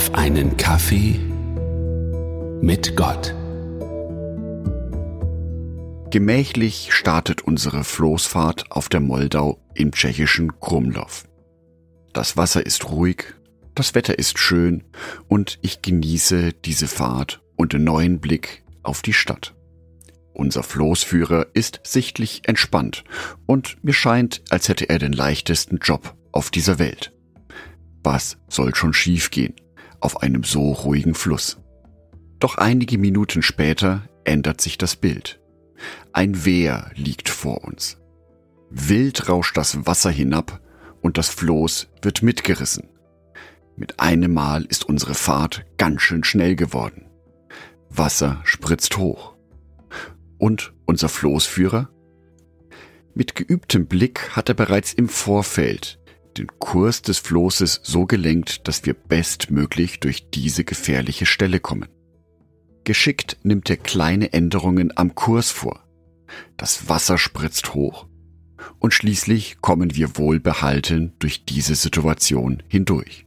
auf einen Kaffee mit Gott. Gemächlich startet unsere Floßfahrt auf der Moldau im tschechischen Krumlov. Das Wasser ist ruhig, das Wetter ist schön und ich genieße diese Fahrt und den neuen Blick auf die Stadt. Unser Floßführer ist sichtlich entspannt und mir scheint, als hätte er den leichtesten Job auf dieser Welt. Was soll schon schiefgehen auf einem so ruhigen Fluss? Doch einige Minuten später ändert sich das Bild. Ein Wehr liegt vor uns. Wild rauscht das Wasser hinab und das Floß wird mitgerissen. Mit einem Mal ist unsere Fahrt ganz schön schnell geworden. Wasser spritzt hoch. Und unser Floßführer? Mit geübtem Blick hat er bereits im Vorfeld den Kurs des Floßes so gelenkt, dass wir bestmöglich durch diese gefährliche Stelle kommen. Geschickt nimmt er kleine Änderungen am Kurs vor. Das Wasser spritzt hoch. Und schließlich kommen wir wohlbehalten durch diese Situation hindurch.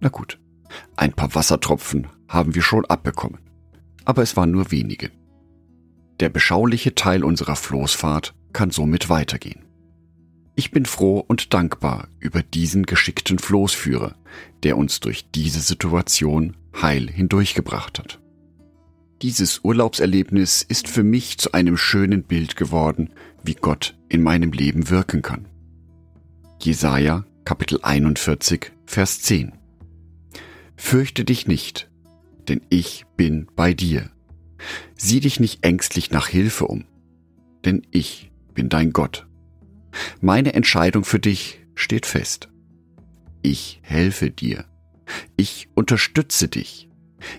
Na gut, ein paar Wassertropfen haben wir schon abbekommen. Aber es waren nur wenige. Der beschauliche Teil unserer Floßfahrt kann somit weitergehen. Ich bin froh und dankbar über diesen geschickten Floßführer, der uns durch diese Situation heil hindurchgebracht hat. Dieses Urlaubserlebnis ist für mich zu einem schönen Bild geworden, wie Gott in meinem Leben wirken kann. Jesaja Kapitel 41 Vers 10 Fürchte dich nicht, denn ich bin bei dir. Sieh dich nicht ängstlich nach Hilfe um, denn ich bin dein Gott. Meine Entscheidung für dich steht fest. Ich helfe dir. Ich unterstütze dich,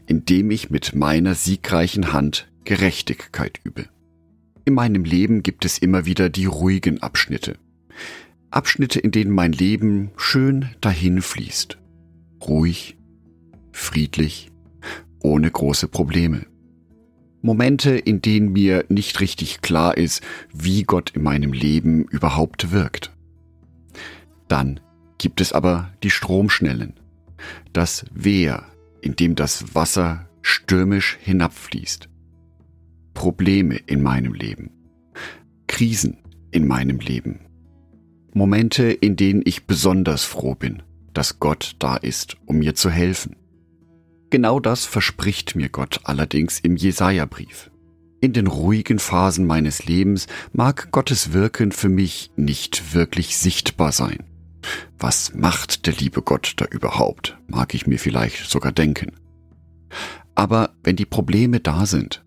indem ich mit meiner siegreichen Hand Gerechtigkeit übe. In meinem Leben gibt es immer wieder die ruhigen Abschnitte. Abschnitte, in denen mein Leben schön dahin fließt. Ruhig, friedlich, ohne große Probleme. Momente, in denen mir nicht richtig klar ist, wie Gott in meinem Leben überhaupt wirkt. Dann gibt es aber die Stromschnellen, das Wehr, in dem das Wasser stürmisch hinabfließt, Probleme in meinem Leben, Krisen in meinem Leben, Momente, in denen ich besonders froh bin, dass Gott da ist, um mir zu helfen. Genau das verspricht mir Gott allerdings im Jesaja-Brief. In den ruhigen Phasen meines Lebens mag Gottes Wirken für mich nicht wirklich sichtbar sein. Was macht der liebe Gott da überhaupt, mag ich mir vielleicht sogar denken. Aber wenn die Probleme da sind,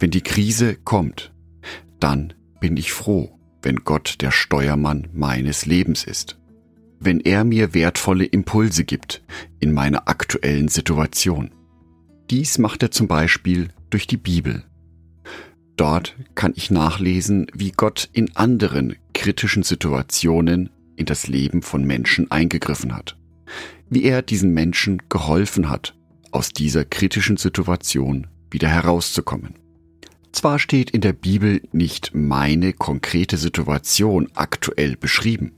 wenn die Krise kommt, dann bin ich froh, wenn Gott der Steuermann meines Lebens ist wenn er mir wertvolle Impulse gibt in meiner aktuellen Situation. Dies macht er zum Beispiel durch die Bibel. Dort kann ich nachlesen, wie Gott in anderen kritischen Situationen in das Leben von Menschen eingegriffen hat, wie er diesen Menschen geholfen hat, aus dieser kritischen Situation wieder herauszukommen. Zwar steht in der Bibel nicht meine konkrete Situation aktuell beschrieben,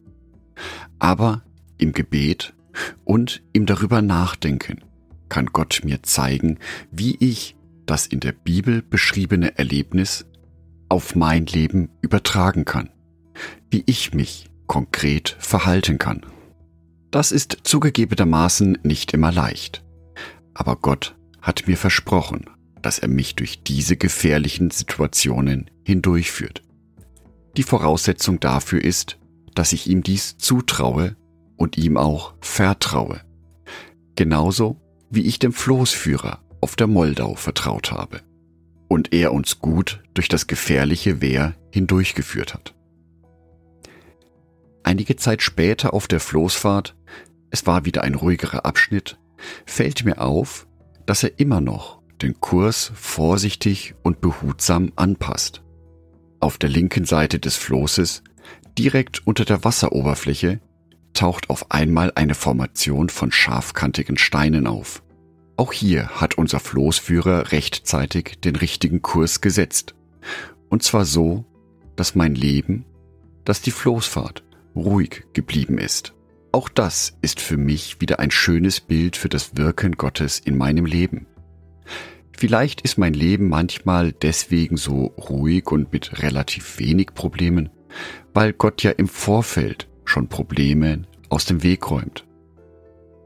aber im Gebet und im darüber nachdenken kann Gott mir zeigen, wie ich das in der Bibel beschriebene Erlebnis auf mein Leben übertragen kann, wie ich mich konkret verhalten kann. Das ist zugegebenermaßen nicht immer leicht, aber Gott hat mir versprochen, dass er mich durch diese gefährlichen Situationen hindurchführt. Die Voraussetzung dafür ist, dass ich ihm dies zutraue und ihm auch vertraue. Genauso wie ich dem Floßführer auf der Moldau vertraut habe und er uns gut durch das gefährliche Wehr hindurchgeführt hat. Einige Zeit später auf der Floßfahrt, es war wieder ein ruhigerer Abschnitt, fällt mir auf, dass er immer noch den Kurs vorsichtig und behutsam anpasst. Auf der linken Seite des Floßes Direkt unter der Wasseroberfläche taucht auf einmal eine Formation von scharfkantigen Steinen auf. Auch hier hat unser Floßführer rechtzeitig den richtigen Kurs gesetzt. Und zwar so, dass mein Leben, dass die Floßfahrt ruhig geblieben ist. auch das ist für mich wieder ein schönes Bild für das Wirken Gottes in meinem Leben. Vielleicht ist mein Leben manchmal deswegen so ruhig und mit relativ wenig Problemen, weil Gott ja im Vorfeld schon Probleme aus dem Weg räumt.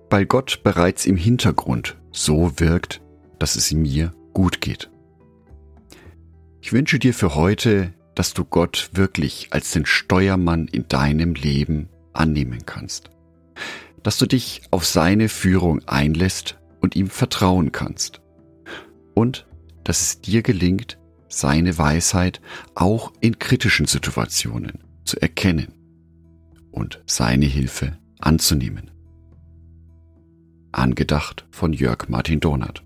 Weil Gott bereits im Hintergrund so wirkt, dass es mir gut geht. Ich wünsche dir für heute, dass du Gott wirklich als den Steuermann in deinem Leben annehmen kannst. Dass du dich auf seine Führung einlässt und ihm vertrauen kannst. Und dass es dir gelingt, seine Weisheit auch in kritischen Situationen zu erkennen und seine Hilfe anzunehmen. Angedacht von Jörg Martin Donat.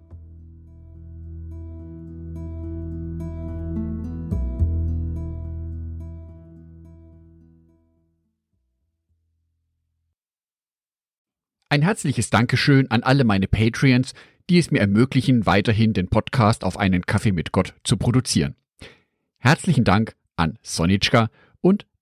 Ein herzliches Dankeschön an alle meine Patreons, die es mir ermöglichen, weiterhin den Podcast auf einen Kaffee mit Gott zu produzieren. Herzlichen Dank an Sonitschka und